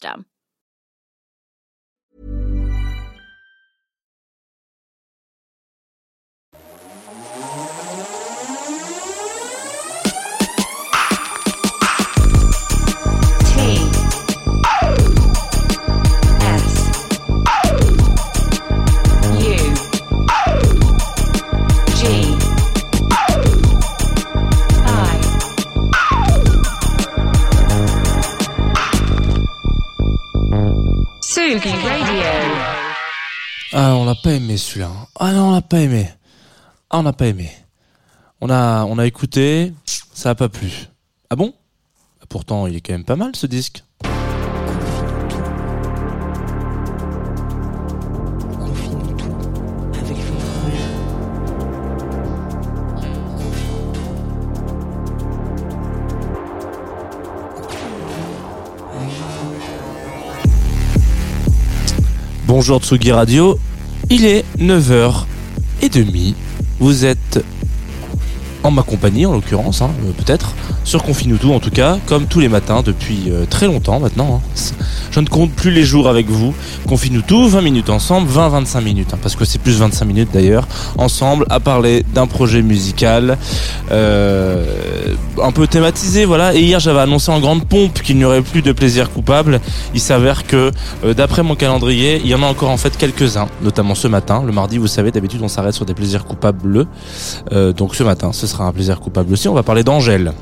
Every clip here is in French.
system. Celui-là. Ah non, on l'a pas aimé. Ah, on n'a pas aimé. On a, on a écouté, ça a pas plu. Ah bon? Pourtant, il est quand même pas mal ce disque. Bonjour Tsugi Radio, il est 9h30. Vous êtes en ma compagnie en l'occurrence, hein, euh, peut-être, sur Confinuto en tout cas, comme tous les matins depuis euh, très longtemps maintenant. hein. Je ne compte plus les jours avec vous. Confinuto, 20 minutes ensemble, 20-25 minutes, hein, parce que c'est plus 25 minutes d'ailleurs, ensemble à parler d'un projet musical euh, un peu thématisé, voilà. Et hier j'avais annoncé en grande pompe qu'il n'y aurait plus de plaisir coupable. Il s'avère que, euh, d'après mon calendrier, il y en a encore en fait quelques-uns, notamment ce matin. Le mardi, vous savez, d'habitude on s'arrête sur des plaisirs coupables. Euh, donc ce matin, ce sera un plaisir coupable aussi. On va parler d'Angèle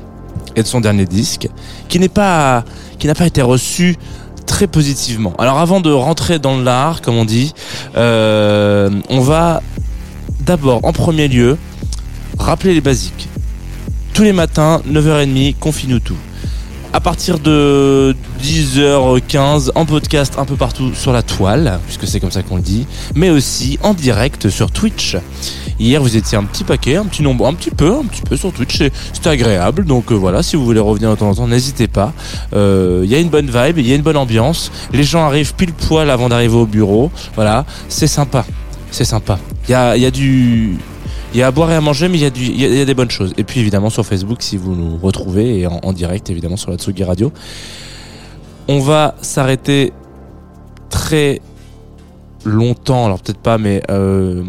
de son dernier disque, qui n'est pas, qui n'a pas été reçu très positivement. Alors avant de rentrer dans l'art, comme on dit, euh, on va d'abord, en premier lieu, rappeler les basiques. Tous les matins, 9h30, confine tout. À partir de 10h15, en podcast un peu partout sur la toile, puisque c'est comme ça qu'on le dit, mais aussi en direct sur Twitch. Hier, vous étiez un petit paquet, un petit nombre, un petit peu, un petit peu sur Twitch. C'était agréable. Donc euh, voilà, si vous voulez revenir de temps en temps, n'hésitez pas. Euh, Il y a une bonne vibe, il y a une bonne ambiance. Les gens arrivent pile poil avant d'arriver au bureau. Voilà, c'est sympa. C'est sympa. Il y a, il y a du, il y a à boire et à manger, mais il y a des bonnes choses. Et puis évidemment sur Facebook, si vous nous retrouvez et en, direct, évidemment sur la Tsugi Radio. On va s'arrêter très longtemps, alors peut-être pas, mais euh,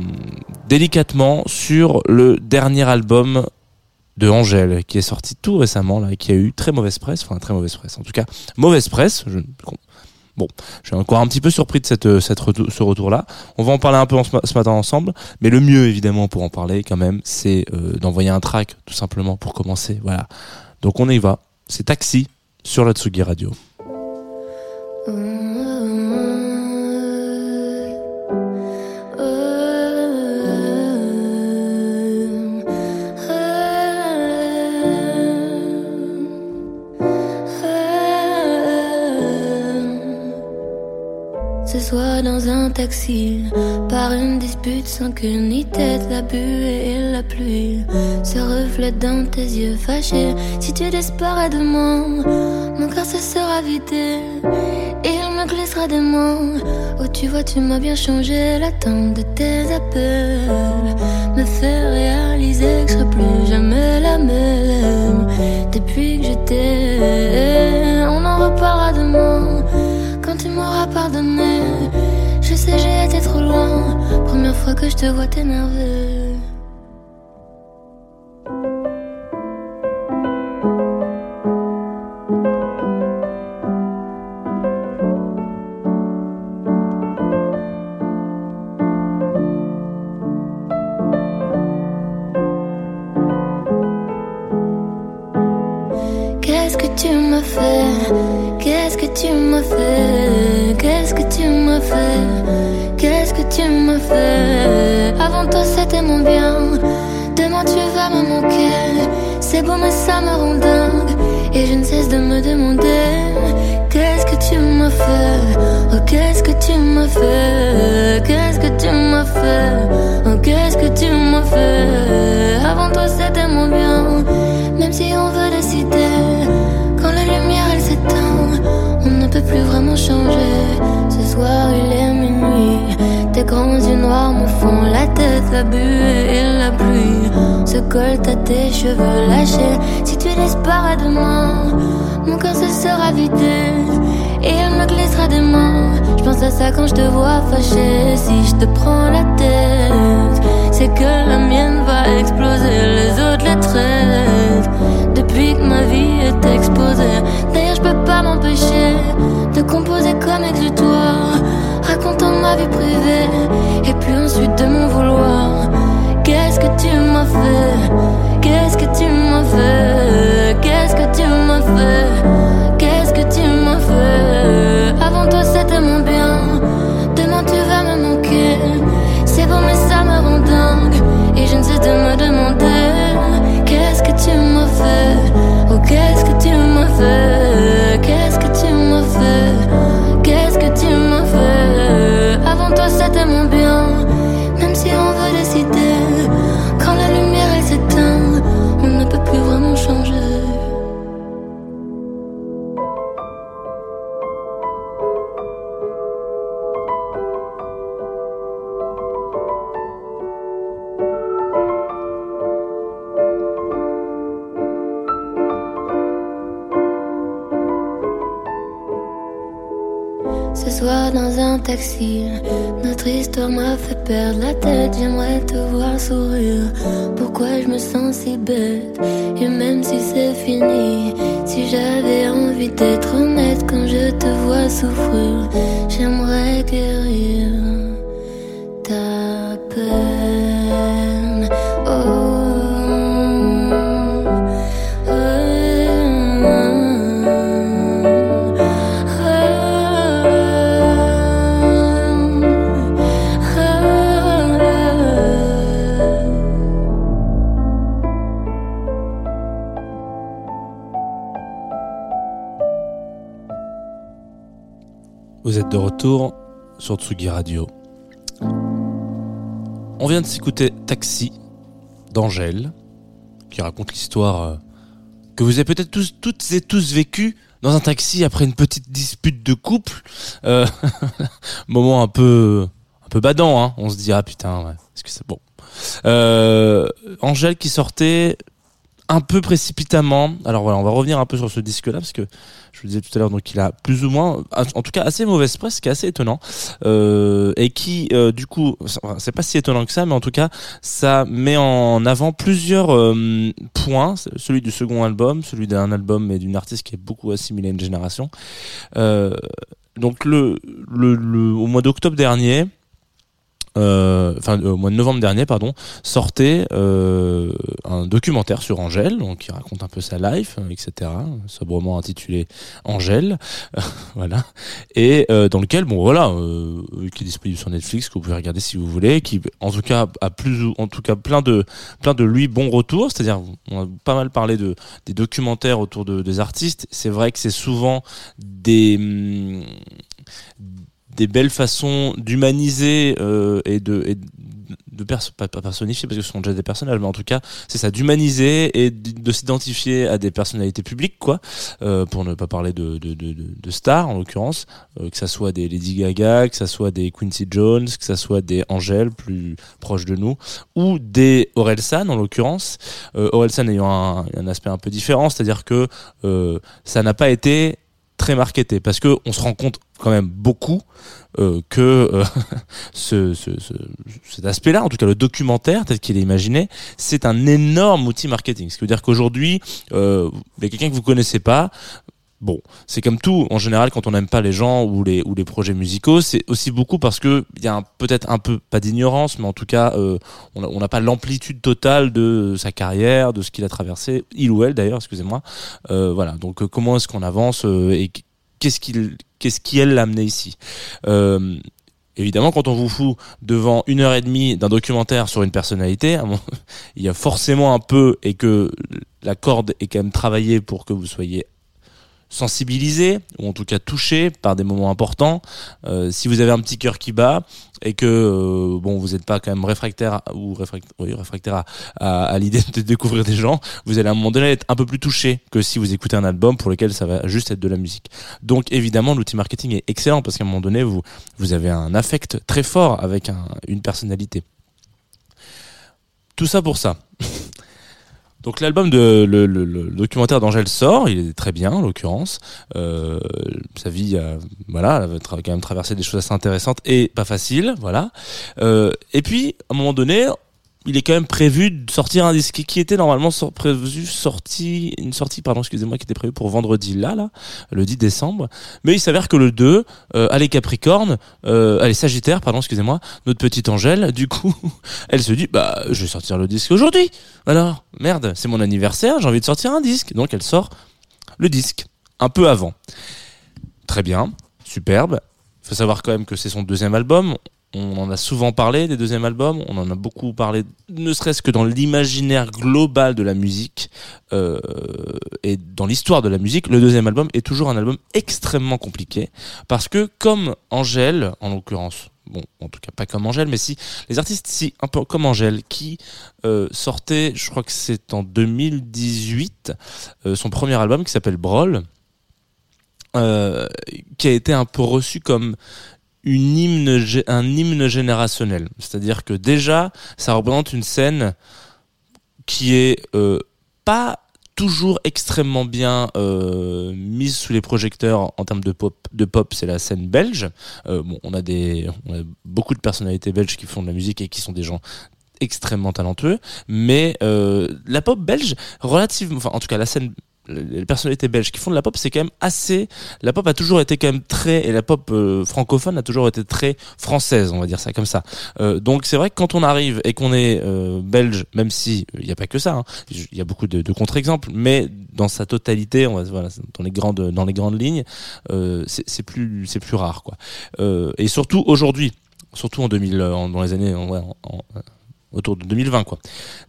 délicatement sur le dernier album de Angèle qui est sorti tout récemment et qui a eu très mauvaise presse, enfin très mauvaise presse, en tout cas mauvaise presse. Je, bon, je suis encore un petit peu surpris de cette, retour, ce retour-là. On va en parler un peu ce, ma- ce matin ensemble, mais le mieux évidemment pour en parler quand même, c'est euh, d'envoyer un track tout simplement pour commencer. Voilà. Donc on y va. C'est Taxi sur la Tsugi Radio. Ce soir dans un taxi, par une dispute sans queue ni tête, la buée et la pluie se reflètent dans tes yeux fâchés. Si tu disparais de moi, mon cœur se sera vidé. Il me glissera des mots. Oh, tu vois, tu m'as bien changé. L'attente de tes appels me fait réaliser que je serai plus jamais la même. Depuis que je t'ai, on en reparlera demain. Pardonné, je sais j'ai été trop loin. Première fois que je te vois t'énerver. Qu'est-ce Et je ne cesse de me demander Qu'est-ce que tu m'as fait? Oh qu'est-ce que tu m'as fait? Qu'est-ce que tu m'as fait? Oh qu'est-ce que tu m'as fait? Avant toi c'était mon bien Même si on veut décider Quand la lumière elle s'éteint On ne peut plus vraiment changer. Ce soir il est minuit. Tes grands yeux noirs me font la tête La buée et la pluie. Se collent à tes cheveux lâchés disparais demain. Mon cœur se sera vidé Et il me glissera des mains. Je pense à ça quand je te vois fâché. Si je te prends la tête C'est que la mienne va exploser. Les autres les traitent Depuis que ma vie est exposée. D'ailleurs je peux pas m'empêcher De composer comme exutoire Racontant ma vie privée Et puis ensuite de mon vouloir. Qu'est-ce que tu m'as fait? Qu'est-ce que tu m'as fait? Soir dans un taxi, notre histoire m'a fait perdre la tête. J'aimerais te voir sourire. Pourquoi je me sens si bête? Et même si c'est fini, si j'avais envie d'être honnête quand je te vois souffrir, j'aimerais guérir de retour sur Tsugi Radio. On vient de s'écouter Taxi d'Angèle, qui raconte l'histoire euh, que vous avez peut-être toutes et tous vécu dans un taxi après une petite dispute de couple. Euh, moment un peu, un peu badant, hein. On se dit, ah putain, est-ce que c'est bon? Euh, Angèle qui sortait un peu précipitamment. Alors voilà, on va revenir un peu sur ce disque-là parce que je vous disais tout à l'heure, donc il a plus ou moins, en tout cas assez mauvaise presse, qui est assez étonnant, euh, et qui euh, du coup, c'est pas si étonnant que ça, mais en tout cas, ça met en avant plusieurs euh, points, celui du second album, celui d'un album et d'une artiste qui est beaucoup assimilée à une génération. Donc au mois d'octobre dernier, enfin au mois de novembre dernier pardon sortait documentaire sur Angèle donc qui raconte un peu sa life euh, etc sobrement intitulé Angèle voilà et euh, dans lequel bon voilà euh, qui est disponible sur Netflix que vous pouvez regarder si vous voulez qui en tout cas a plus en tout cas plein de plein de lui bons retours c'est-à-dire on a pas mal parlé de des documentaires autour de, des artistes c'est vrai que c'est souvent des hum, des belles façons d'humaniser euh, et de, de perso pas, pas personnifier parce que ce sont déjà des personnages mais en tout cas c'est ça d'humaniser et de, de s'identifier à des personnalités publiques quoi. Euh, pour ne pas parler de, de, de, de stars en l'occurrence. Euh, que ça soit des Lady Gaga que ça soit des Quincy Jones que ça soit des Angèle plus proches de nous ou des Orelsan en l'occurrence. Euh, Orelsan ayant un, un aspect un peu différent c'est à dire que euh, ça n'a pas été très marketé parce que on se rend compte quand même beaucoup euh, que euh, ce, ce, ce, cet aspect-là, en tout cas le documentaire tel qu'il est imaginé, c'est un énorme outil marketing. Ce qui veut dire qu'aujourd'hui, euh, il y a quelqu'un que vous connaissez pas. Bon, c'est comme tout. En général, quand on n'aime pas les gens ou les ou les projets musicaux, c'est aussi beaucoup parce que il y a peut-être un peu pas d'ignorance, mais en tout cas, euh, on n'a pas l'amplitude totale de sa carrière, de ce qu'il a traversé, il ou elle d'ailleurs, excusez-moi. Euh, voilà. Donc, euh, comment est-ce qu'on avance et qu'est-ce qu'il qu'est-ce qui elle l'a amené ici. Évidemment, quand on vous fout devant une heure et demie d'un documentaire sur une personnalité, il y a forcément un peu et que la corde est quand même travaillée pour que vous soyez sensibilisé ou en tout cas touché par des moments importants. Euh, si vous avez un petit cœur qui bat et que euh, bon vous n'êtes pas quand même réfractaire ou réfract- oui, réfractaire à, à- à l'idée de découvrir des gens, vous allez à un moment donné être un peu plus touché que si vous écoutez un album pour lequel ça va juste être de la musique. Donc évidemment l'outil marketing est excellent parce qu'à un moment donné vous vous avez un affect très fort avec un- une personnalité. Tout ça pour ça. Donc l'album de le, documentaire d'Angèle sort, il est très bien en l'occurrence. Euh, sa vie, a, voilà, elle a quand même traversé des choses assez intéressantes et pas faciles, voilà. Euh, et puis à un moment donné, il est quand même prévu de sortir un disque qui était normalement prévu sorti une sortie pardon excusez-moi qui était prévue pour vendredi là là le 10 décembre. Mais il s'avère que le 2 euh, allez Capricorne euh, allez Sagittaire pardon excusez-moi notre petite Angèle du coup elle se dit bah je vais sortir le disque aujourd'hui. Alors merde c'est mon anniversaire j'ai envie de sortir un disque. Donc elle sort le disque un peu avant. Très bien superbe. Faut savoir quand même que c'est son deuxième album on en a souvent parlé des deuxièmes albums, on en a beaucoup parlé, ne serait-ce que dans l'imaginaire global de la musique euh, et dans l'histoire de la musique. Le deuxième album est toujours un album extrêmement compliqué parce que comme Angèle, en l'occurrence, bon, en tout cas pas comme Angèle, mais si les artistes, si un peu comme Angèle, qui euh, sortait, je crois que c'est en 2018, euh, son premier album qui s'appelle Brawl, euh, qui a été un peu reçu comme une hymne, un hymne générationnel. C'est-à-dire que déjà, ça représente une scène qui est euh, pas toujours extrêmement bien euh, mise sous les projecteurs en termes de pop. De pop, c'est la scène belge. Euh, bon, on a des, on a beaucoup de personnalités belges qui font de la musique et qui sont des gens extrêmement talentueux, mais euh, la pop belge, relativement, enfin en tout cas la scène, les personnalités belges qui font de la pop, c'est quand même assez. La pop a toujours été quand même très, et la pop euh, francophone a toujours été très française, on va dire ça comme ça. Euh, donc c'est vrai que quand on arrive et qu'on est euh, belge, même si il n'y a pas que ça, hein, il y a beaucoup de, de contre-exemples, mais dans sa totalité, on va, voilà, dans les grandes, dans les grandes lignes, euh, c'est plus, c'est plus rare quoi. Euh, et surtout aujourd'hui, surtout en 2000, en- dans les années, en- en- autour de 2020 quoi.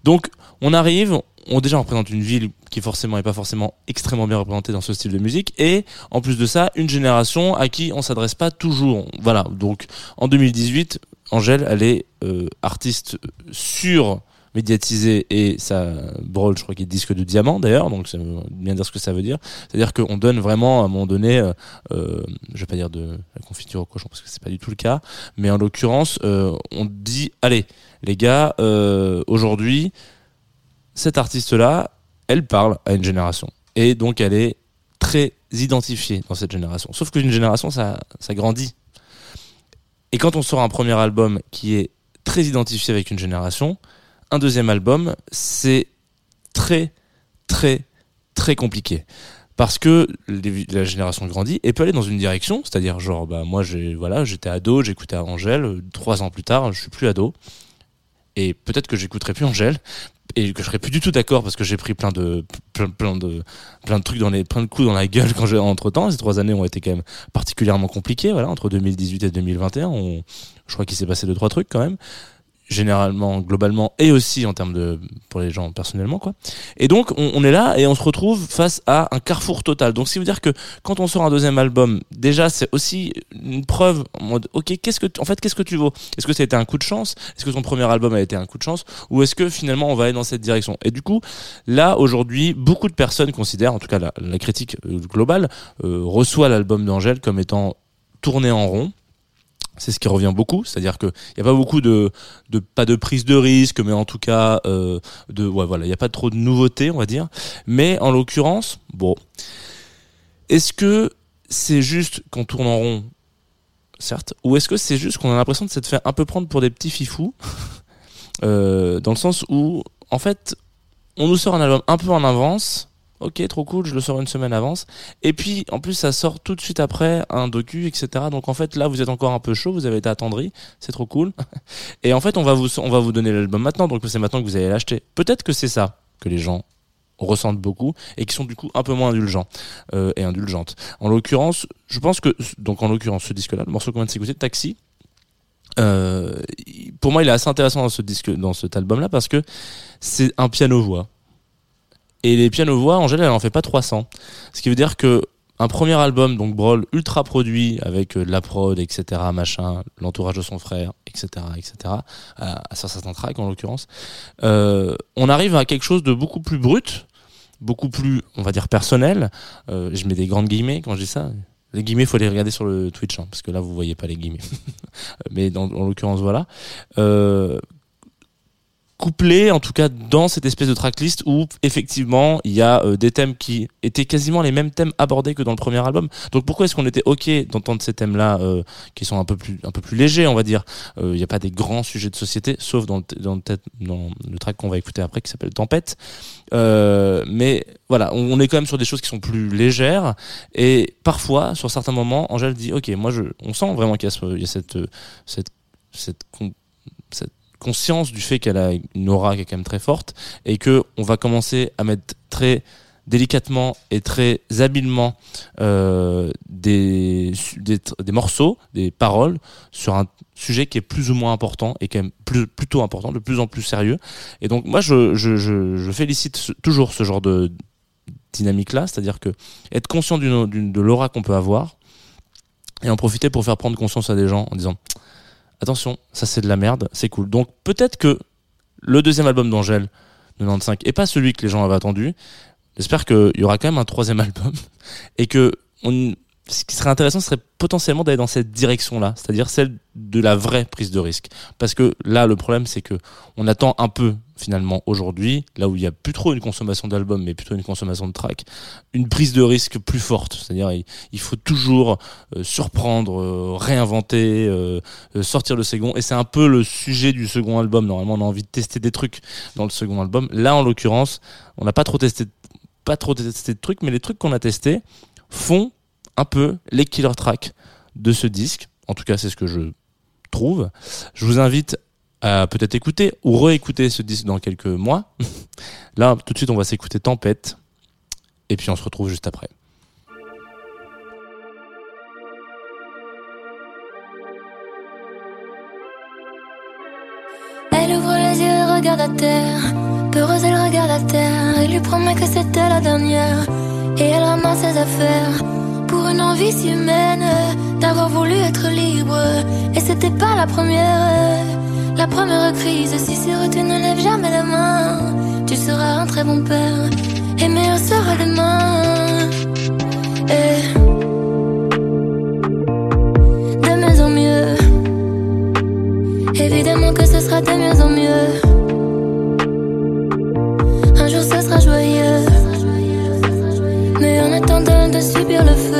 Donc on arrive, on déjà représente une ville qui forcément est pas forcément extrêmement bien représentée dans ce style de musique et en plus de ça une génération à qui on s'adresse pas toujours. Voilà donc en 2018 Angèle elle est euh, artiste sur médiatisée et ça brûle je crois qu'il est disque de diamant d'ailleurs donc ça veut bien dire ce que ça veut dire. C'est à dire qu'on donne vraiment à un moment donné euh, euh, je vais pas dire de la confiture au cochon parce que c'est pas du tout le cas mais en l'occurrence euh, on dit allez les gars aujourd'hui cette artiste là elle parle à une génération. Et donc elle est très identifiée dans cette génération. Sauf qu'une génération ça ça grandit. Et quand on sort un premier album qui est très identifié avec une génération un deuxième album c'est très très très compliqué. Parce que la génération grandit et peut aller dans une direction, c'est-à-dire genre bah moi j'ai voilà j'étais ado, j'écoutais Angèle, trois ans plus tard je suis plus ado. Et peut-être que j'écouterai plus Angèle et que je serai plus du tout d'accord parce que j'ai pris plein de plein, de plein de trucs dans les plein de coups dans la gueule quand j'ai entre temps ces trois années ont été quand même particulièrement compliquées voilà entre 2018 et 2021 on, je crois qu'il s'est passé deux trois trucs quand même généralement globalement et aussi en termes de pour les gens personnellement quoi. Et donc on, on est là et on se retrouve face à un carrefour total. Donc ce qui veut dire que quand on sort un deuxième album déjà c'est aussi une preuve en mode ok qu'est-ce que en fait qu'est-ce que tu vaux? Est-ce que ça a été un coup de chance? Est-ce que ton premier album a été un coup de chance? Ou est-ce que finalement on va aller dans cette direction? Et du coup là aujourd'hui beaucoup de personnes considèrent en tout cas la, la critique euh, globale euh, reçoit l'album d'Angèle comme étant tourné en rond c'est ce qui revient beaucoup, c'est-à-dire que il y a pas beaucoup de, pas de prise de risque, mais en tout cas euh, de voilà, il y a pas trop de nouveautés, on va dire. Mais en l'occurrence, bon, est-ce que c'est juste qu'on tourne en rond, certes, ou est-ce que c'est juste qu'on a l'impression de s'être fait un peu prendre pour des petits fifous, euh, dans le sens où en fait on nous sort un album un peu en avance. Ok, trop cool, je le sors une semaine avance. Et puis, en plus, ça sort tout de suite après un docu, etc. Donc, en fait, là, vous êtes encore un peu chaud, vous avez été attendri, c'est trop cool. Et en fait, on va vous, on va vous donner l'album maintenant, donc c'est maintenant que vous allez l'acheter. Peut-être que c'est ça que les gens ressentent beaucoup et qui sont du coup un peu moins indulgents euh, et indulgentes. En l'occurrence, je pense que donc en l'occurrence ce disque-là, le morceau qu'on vient de s'écouter, Taxi. euh, pour moi, il est assez intéressant dans ce disque, dans cet album-là, parce que c'est un piano-voix. Et les pianos-voix, général, elle en fait pas 300. Ce qui veut dire que un premier album, donc Brawl, ultra produit, avec euh, de la prod, etc., machin, l'entourage de son frère, etc., etc., à, à sur certains tracks en l'occurrence, euh, on arrive à quelque chose de beaucoup plus brut, beaucoup plus, on va dire, personnel. Euh, je mets des grandes guillemets quand je dis ça. Les guillemets, faut les regarder sur le Twitch, hein, parce que là, vous voyez pas les guillemets. Mais dans, en l'occurrence, voilà. Euh, couplé en tout cas dans cette espèce de tracklist où effectivement il y a euh, des thèmes qui étaient quasiment les mêmes thèmes abordés que dans le premier album. Donc pourquoi est-ce qu'on était ok d'entendre ces thèmes là qui sont un peu plus un peu plus légers on va dire? Euh, il n'y a pas des grands sujets de société sauf dans le, dans le, dans track qu'on va écouter après qui s'appelle Tempête. Euh, mais voilà on, est quand même sur des choses qui sont plus légères. Et parfois sur certains moments Angèle dit ok moi je on sent vraiment qu'il y y a cette euh, cette cette cette conscience du fait qu'elle a une aura qui est quand même très forte et que on va commencer à mettre très délicatement et très habilement euh, des, des, morceaux, des paroles sur un sujet qui est plus ou moins important et quand même plus, plutôt important, de plus en plus sérieux. Et donc moi je, je, je, félicite toujours ce genre de dynamique là, c'est-à-dire que être conscient de l'aura qu'on peut avoir et en profiter pour faire prendre conscience à des gens en disant attention, ça c'est de la merde, c'est cool. Donc peut-être que le deuxième album d'Angèle, 95, est pas celui que les gens avaient attendu. J'espère qu'il y aura quand même un troisième album et que on, ce qui serait intéressant serait potentiellement d'aller dans cette direction-là, c'est-à-dire celle de la vraie prise de risque. Parce que là, le problème, c'est que on attend un peu finalement aujourd'hui, là où il y a plus trop une consommation d'albums, mais plutôt une consommation de tracks, une prise de risque plus forte. C'est-à-dire, il, faut toujours euh, surprendre, euh, réinventer, euh, sortir le second. Et c'est un peu le sujet du second album. Normalement, on a envie de tester des trucs dans le second album. Là, en l'occurrence, on n'a pas trop testé, pas trop testé de trucs, mais les trucs qu'on a testés font un peu les killer tracks de ce disque. En tout cas, c'est ce que je trouve. Je vous invite à peut-être écouter ou réécouter ce disque dans quelques mois. Là, tout de suite, on va s'écouter Tempête. Et puis, on se retrouve juste après. Elle ouvre les yeux regarde à terre. Peureuse, elle regarde à terre. Pour une envie si humaine d'avoir voulu être libre. Et c'était pas la première. La première crise. Si sur tu ne lèves jamais la main, tu seras un très bon père. Et meilleur sera demain. Et de mieux en mieux. Évidemment que ce sera de mieux en mieux. Un jour ce sera joyeux. Mais en attendant de subir le feu,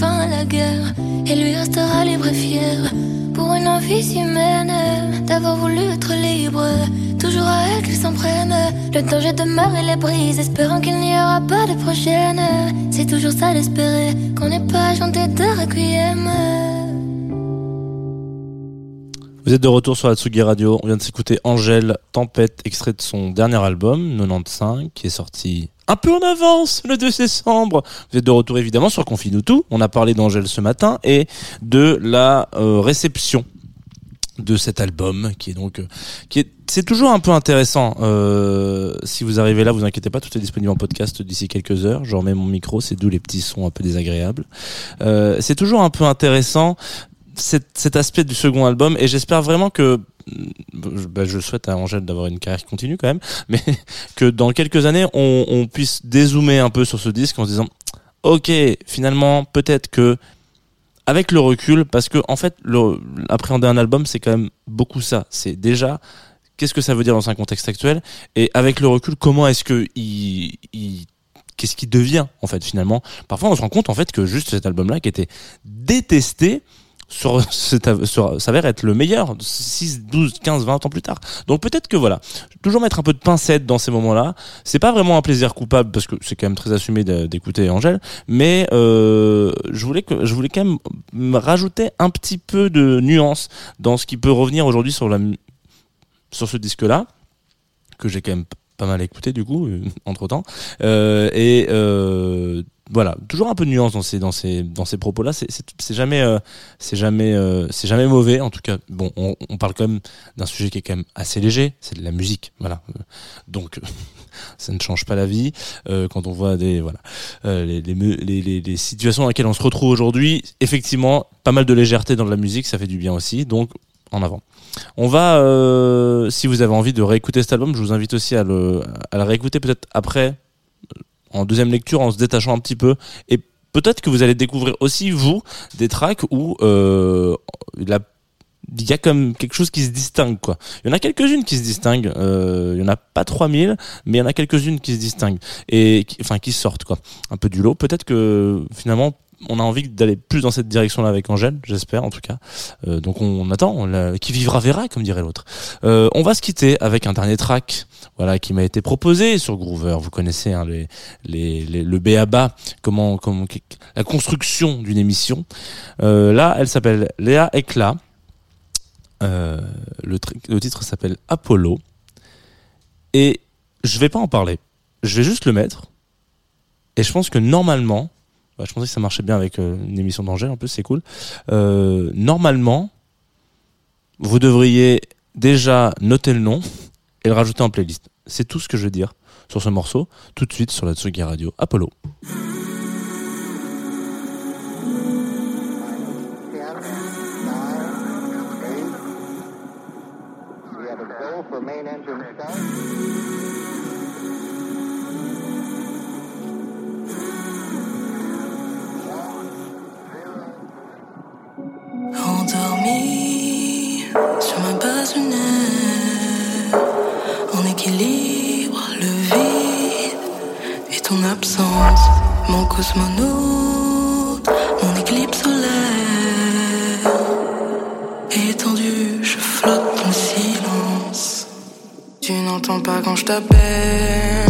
mer. Et lui restera libre et fier. Pour une envie humaine, d'avoir voulu être libre. Toujours à elle qu'il s'en prenne. Le danger demeure et les brise, espérant qu'il n'y aura pas de prochaine. C'est toujours ça d'espérer qu'on n'est pas chanté de requiem. Vous êtes de retour sur la Tsugi Radio. On vient de s'écouter Angèle Tempête, extrait de son dernier album, 95, qui est sorti un peu en avance le 2 décembre. Vous êtes de retour évidemment sur Confine tout. On a parlé d'Angèle ce matin et de la euh, réception de cet album qui est donc euh, qui est c'est toujours un peu intéressant euh, si vous arrivez là vous inquiétez pas tout est disponible en podcast d'ici quelques heures je remets mon micro c'est d'où les petits sons un peu désagréables c'est toujours un peu intéressant cet, aspect du second album et j'espère vraiment que bah, je souhaite à Angèle d'avoir une carrière continue quand même mais que dans quelques années on, puisse dézoomer un peu sur ce disque en se disant ok finalement peut-être que avec le recul, parce que en fait, le, appréhender un album, c'est quand même beaucoup ça. C'est déjà qu'est-ce que ça veut dire dans un contexte actuel, et avec le recul, comment est-ce que il, il qu'est-ce qui devient en fait finalement? Parfois, on se rend compte en fait que juste cet album-là, qui était détesté, sur, sur- s'avère être le meilleur 6, 12, 15, 20 ans plus tard. Donc peut-être que voilà, toujours mettre un peu de pincette dans ces moments-là. C'est pas vraiment un plaisir coupable parce que c'est quand même très assumé d'écouter Angèle, mais euh, je voulais que je voulais quand même me rajouter un petit peu de nuance dans ce qui peut revenir aujourd'hui sur la sur ce disque-là que j'ai quand même pas mal écouté du coup entre temps et euh, voilà toujours un peu de nuance dans ces dans ces dans ces propos là c'est jamais euh, c'est jamais euh, c'est jamais mauvais. En tout cas bon on, on parle quand même d'un sujet qui est quand même assez léger. C'est de la musique voilà. Euh, donc ça ne change pas la vie euh, quand on voit des voilà euh, les, les, les, les, les situations dans lesquelles on se retrouve aujourd'hui. Effectivement pas mal de légèreté dans la musique ça fait du bien aussi. Donc en avant. On va, euh, si vous avez envie de réécouter cet album, je vous invite aussi à le, à le réécouter peut-être après, en deuxième lecture, en se détachant un petit peu. Et peut-être que vous allez découvrir aussi, vous, des tracks où euh, il y a comme quelque chose qui se distingue quoi. Il y en a quelques-unes qui se distinguent, euh, il y en a pas 3000 mais il y en a quelques-unes qui se distinguent et qui, enfin qui sortent quoi. Un peu du lot. Peut-être que finalement on a envie d'aller plus dans cette direction-là avec Angèle, j'espère en tout cas. Euh, donc on, attend, on qui vivra verra comme dirait l'autre. Euh, on va se quitter avec un dernier track voilà qui m'a été proposé sur Groover. Vous connaissez hein, les, les, les- le béaba, comment comment la construction d'une émission. Euh, là, elle s'appelle Léa Ekla. Euh, le, le titre s'appelle Apollo. Et je vais pas en parler. Je vais juste le mettre. Et je pense que normalement, bah, je pensais que ça marchait bien avec euh, une émission d'Angèle, en plus c'est cool. Euh, normalement, vous devriez déjà noter le nom et le rajouter en playlist. C'est tout ce que je veux dire sur ce morceau, tout de suite sur la Tsugi Radio. Apollo. En équilibre, le vide et ton absence, mon cosmonaute, mon éclipse solaire. Étendu, je flotte dans le silence. Tu n'entends pas quand je t'appelle,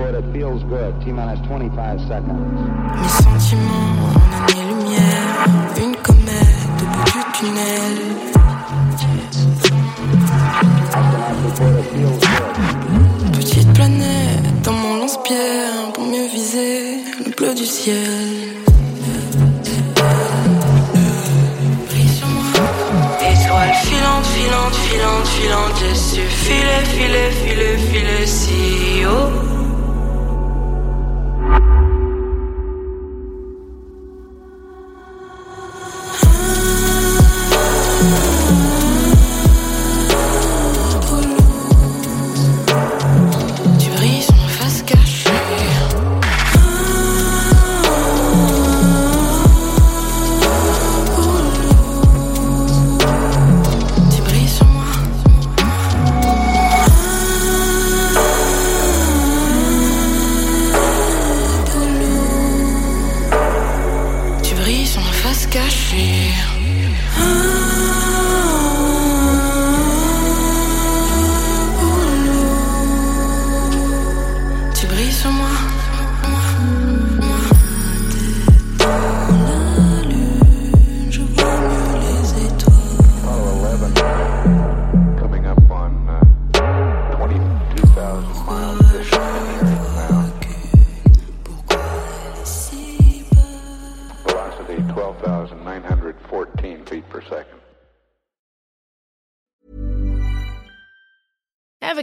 it, feels good. T-minus 25 seconds. Mes sentiments en année-lumière, une comète au bout du tunnel. Petite planète dans mon lance-pierre pour mieux viser le bleu du ciel. Étoile filante, filante, filante, filante, j'ai su filer, filer, filer, filer